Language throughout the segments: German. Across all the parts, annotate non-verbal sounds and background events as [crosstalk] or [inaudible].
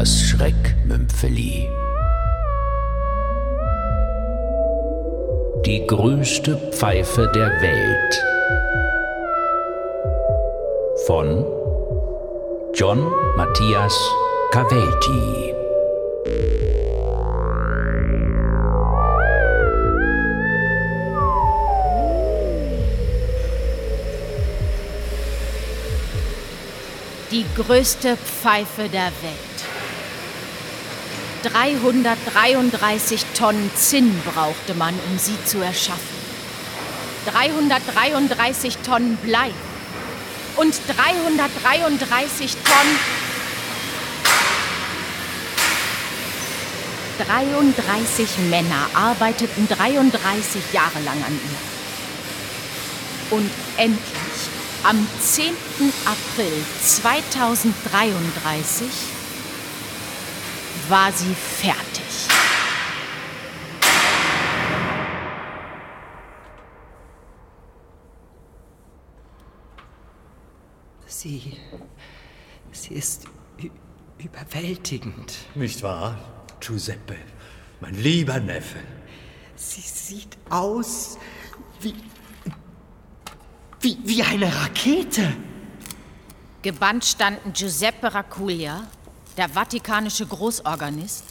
Das Schreckmümpfeli. Die größte Pfeife der Welt. Von John Matthias Cavelti. Die größte Pfeife der Welt. 333 Tonnen Zinn brauchte man, um sie zu erschaffen. 333 Tonnen Blei und 333 Tonnen 33 Männer arbeiteten 33 Jahre lang an ihr. Und endlich, am 10. April 2033, war sie fertig. Sie. Sie ist überwältigend. Nicht wahr, Giuseppe? Mein lieber Neffe. Sie sieht aus wie. wie, wie eine Rakete. Gebannt standen Giuseppe Raculia, der vatikanische Großorganist,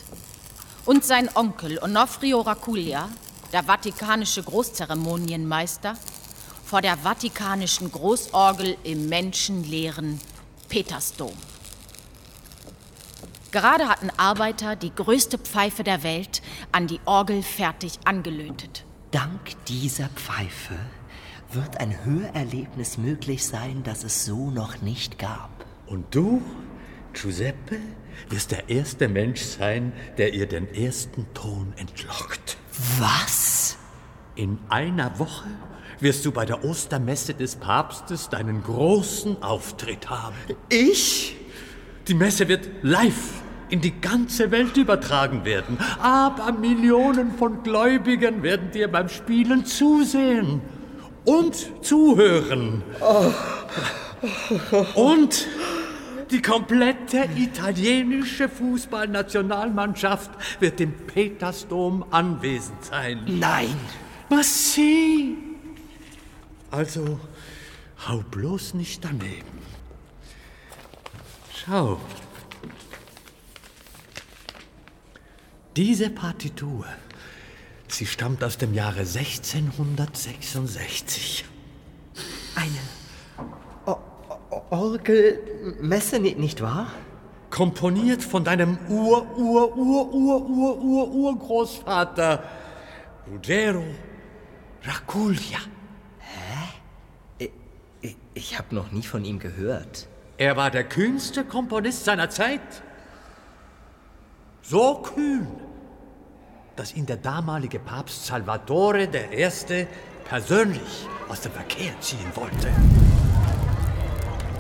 und sein Onkel Onofrio Raculia, der vatikanische Großzeremonienmeister, vor der vatikanischen Großorgel im menschenleeren Petersdom. Gerade hatten Arbeiter die größte Pfeife der Welt an die Orgel fertig angelötet. Dank dieser Pfeife wird ein Hörerlebnis möglich sein, das es so noch nicht gab. Und du, Giuseppe, wirst der erste Mensch sein, der ihr den ersten Ton entlockt. Was? In einer Woche wirst du bei der Ostermesse des Papstes deinen großen Auftritt haben. Ich? Die Messe wird live in die ganze Welt übertragen werden. Aber Millionen von Gläubigen werden dir beim Spielen zusehen und zuhören. Und die komplette italienische Fußballnationalmannschaft wird im Petersdom anwesend sein. Nein. Was sie? Also, hau bloß nicht daneben. Schau. Diese Partitur, sie stammt aus dem Jahre 1666. Eine O- Ni- nicht wahr? Komponiert von deinem Ur, Ur, Ur, Ur, Ur, Ur, Urgroßvater Ruggero Raculia. Ich, ich habe noch nie von ihm gehört. Er war der kühnste Komponist seiner Zeit. So kühn, dass ihn der damalige Papst Salvatore I. persönlich aus dem Verkehr ziehen wollte.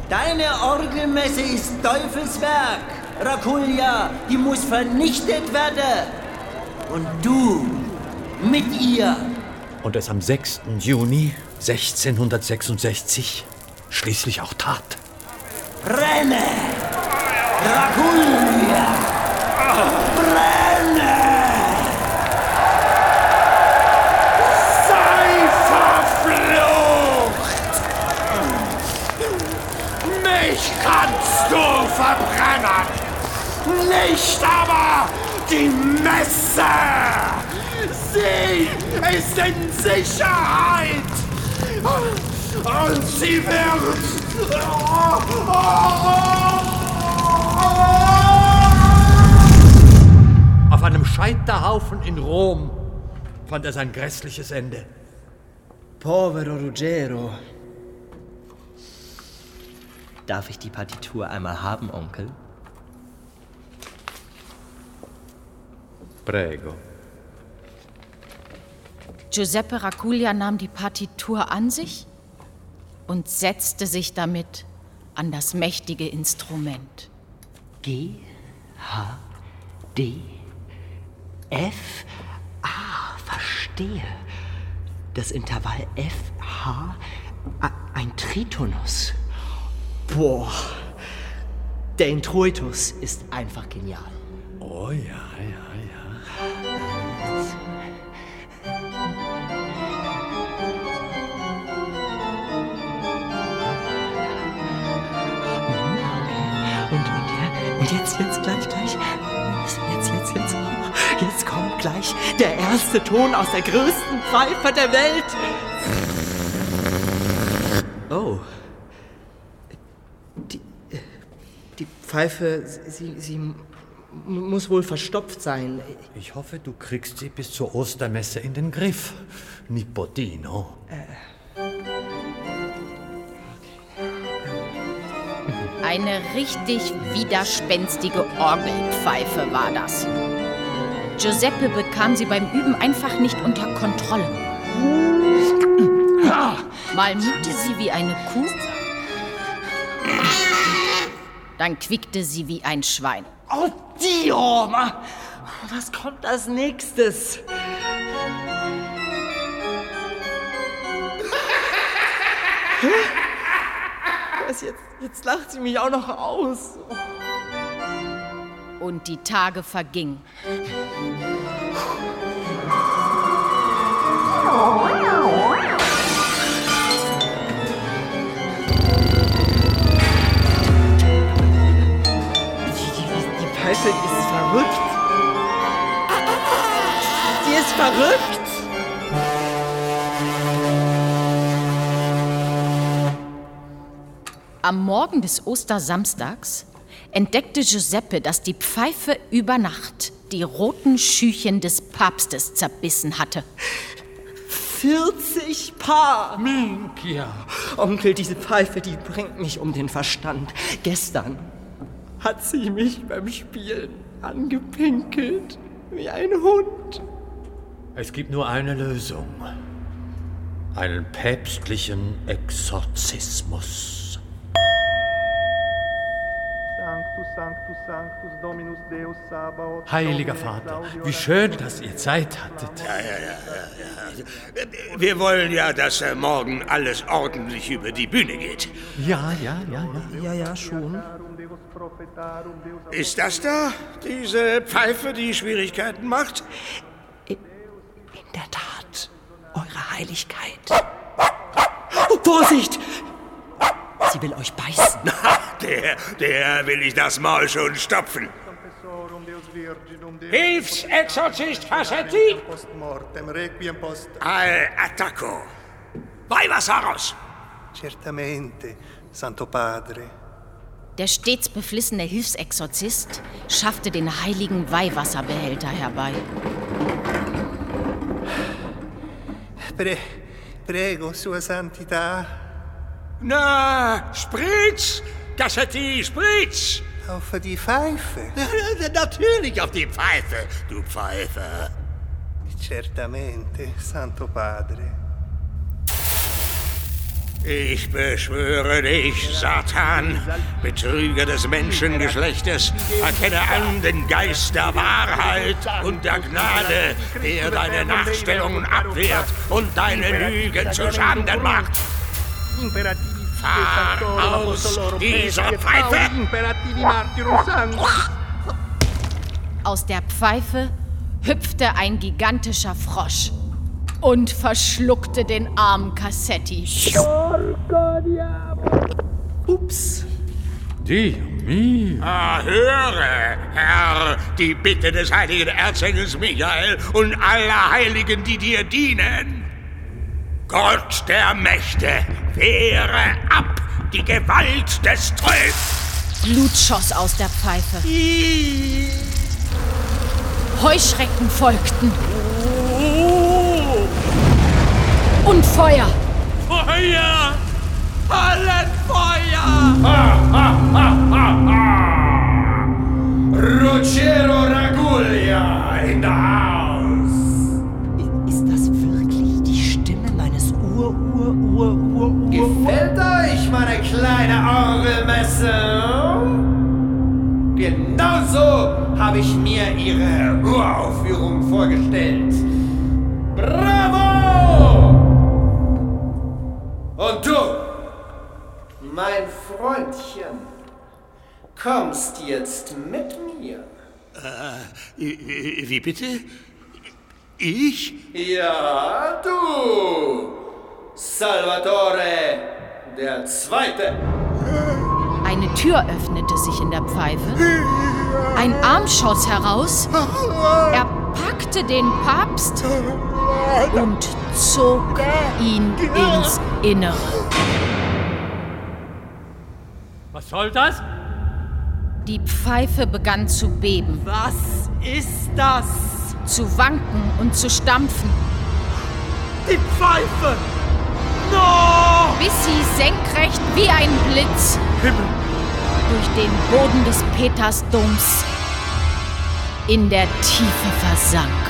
Deine Orgelmesse ist Teufelswerk. Rakulia, die muss vernichtet werden. Und du mit ihr. Und es am 6. Juni 1666 schließlich auch tat. Brenne! Rakulia! Brenne! Messe! Sie ist in Sicherheit! Und sie wird... Auf einem Scheiterhaufen in Rom fand er sein grässliches Ende. Povero Ruggero. Darf ich die Partitur einmal haben, Onkel? Prego. Giuseppe Raculia nahm die Partitur an sich und setzte sich damit an das mächtige Instrument. G, H, D, F, A, verstehe. Das Intervall F, H, a- ein Tritonus. Boah, Der Introitus ist einfach genial. Oh ja, ja, ja. Und, und, ja, und jetzt, jetzt, gleich, gleich. Jetzt, jetzt, jetzt. Jetzt kommt gleich der erste Ton aus der größten Pfeife der Welt. Oh. Die, die Pfeife, sie, sie muss wohl verstopft sein. Ich hoffe, du kriegst sie bis zur Ostermesse in den Griff. Nipotino. Eine richtig widerspenstige Orgelpfeife war das. Giuseppe bekam sie beim Üben einfach nicht unter Kontrolle. Mal muhte sie wie eine Kuh, dann quiekte sie wie ein Schwein. Oh, Dio! Was kommt als nächstes? Jetzt? Jetzt lacht sie mich auch noch aus. Und die Tage vergingen. Die Pfeife ist verrückt. Die ist verrückt. Am Morgen des Ostersamstags entdeckte Giuseppe, dass die Pfeife über Nacht die roten Schüchen des Papstes zerbissen hatte. 40 Paar. Minkia. Onkel, diese Pfeife, die bringt mich um den Verstand. Gestern hat sie mich beim Spielen angepinkelt. Wie ein Hund. Es gibt nur eine Lösung. Einen päpstlichen Exorzismus. Heiliger Vater, wie schön, dass ihr Zeit hattet. Wir wollen ja, dass äh, morgen alles ordentlich über die Bühne geht. Ja, ja, ja, ja. Ja, ja, schon. Ist das da diese Pfeife, die Schwierigkeiten macht? In der Tat, Eure Heiligkeit. Vorsicht! Sie will euch beißen. [laughs] Der, der will ich das Maul schon stopfen. Hilfsexorzist Fassetti! post mortem requiem post Al attacco. Weihwasser raus! certamente, Santo Padre. Der stets beflissene Hilfsexorzist schaffte den heiligen Weihwasserbehälter herbei. Pre, prego, Sua Santità, Na, Spritz! Gassetti, Spritz! auf die Pfeife. [laughs] Natürlich auf die Pfeife, du Pfeife. Certamente, Santo Padre. Ich beschwöre dich, Satan, Betrüger des Menschengeschlechtes, erkenne an den Geist der Wahrheit und der Gnade, der deine Nachstellungen abwehrt und deine Lügen zu Schanden macht. Imperativi Fahr aus dieser Pfeife! Imperativi Martyrum. Aus der Pfeife hüpfte ein gigantischer Frosch und verschluckte den armen Cassetti. Ups. Dio mio. Ah, höre, Herr, die Bitte des heiligen Erzengels Michael und aller Heiligen, die dir dienen. Gott der Mächte, wehre ab die Gewalt des Teufels. Blut schoss aus der Pfeife. Heuschrecken folgten. Und Feuer. Feuer! Ruggero Raguglia Genauso habe ich mir ihre Uraufführung vorgestellt. Bravo! Und du, mein Freundchen, kommst jetzt mit mir. Äh, wie bitte? Ich? Ja, du! Salvatore der Zweite! Eine Tür öffnete sich in der Pfeife. [laughs] Ein Arm schoss heraus. Er packte den Papst und zog ihn ins Innere. Was soll das? Die Pfeife begann zu beben. Was ist das? Zu wanken und zu stampfen. Die Pfeife! No! Bis sie senkrecht wie ein Blitz Himmel! Durch den Boden des Petersdoms in der Tiefe versank.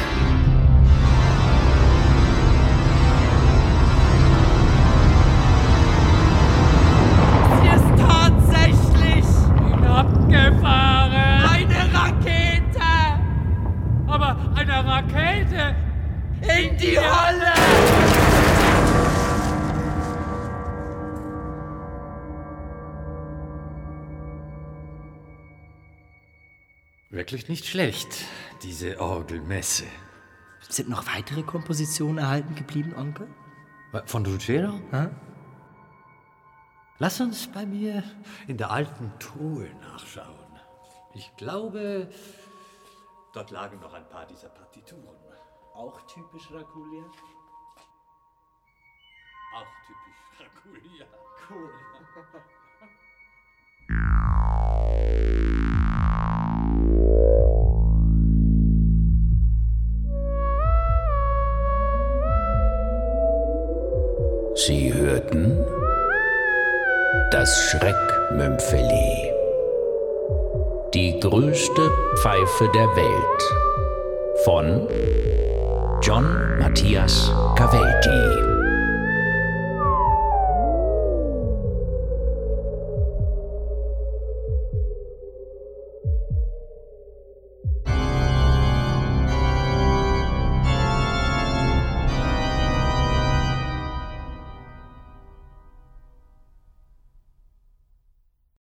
Wirklich nicht schlecht, diese Orgelmesse. Sind noch weitere Kompositionen erhalten geblieben, Onkel? Von Dulcero? Hä? Lass uns bei mir in der alten Truhe nachschauen. Ich glaube, dort lagen noch ein paar dieser Partituren. Auch typisch Rakulia? Auch typisch Rakulia. Cool. [laughs] das Schreckmümpfeli. Die größte Pfeife der Welt von John Matthias Cavelti.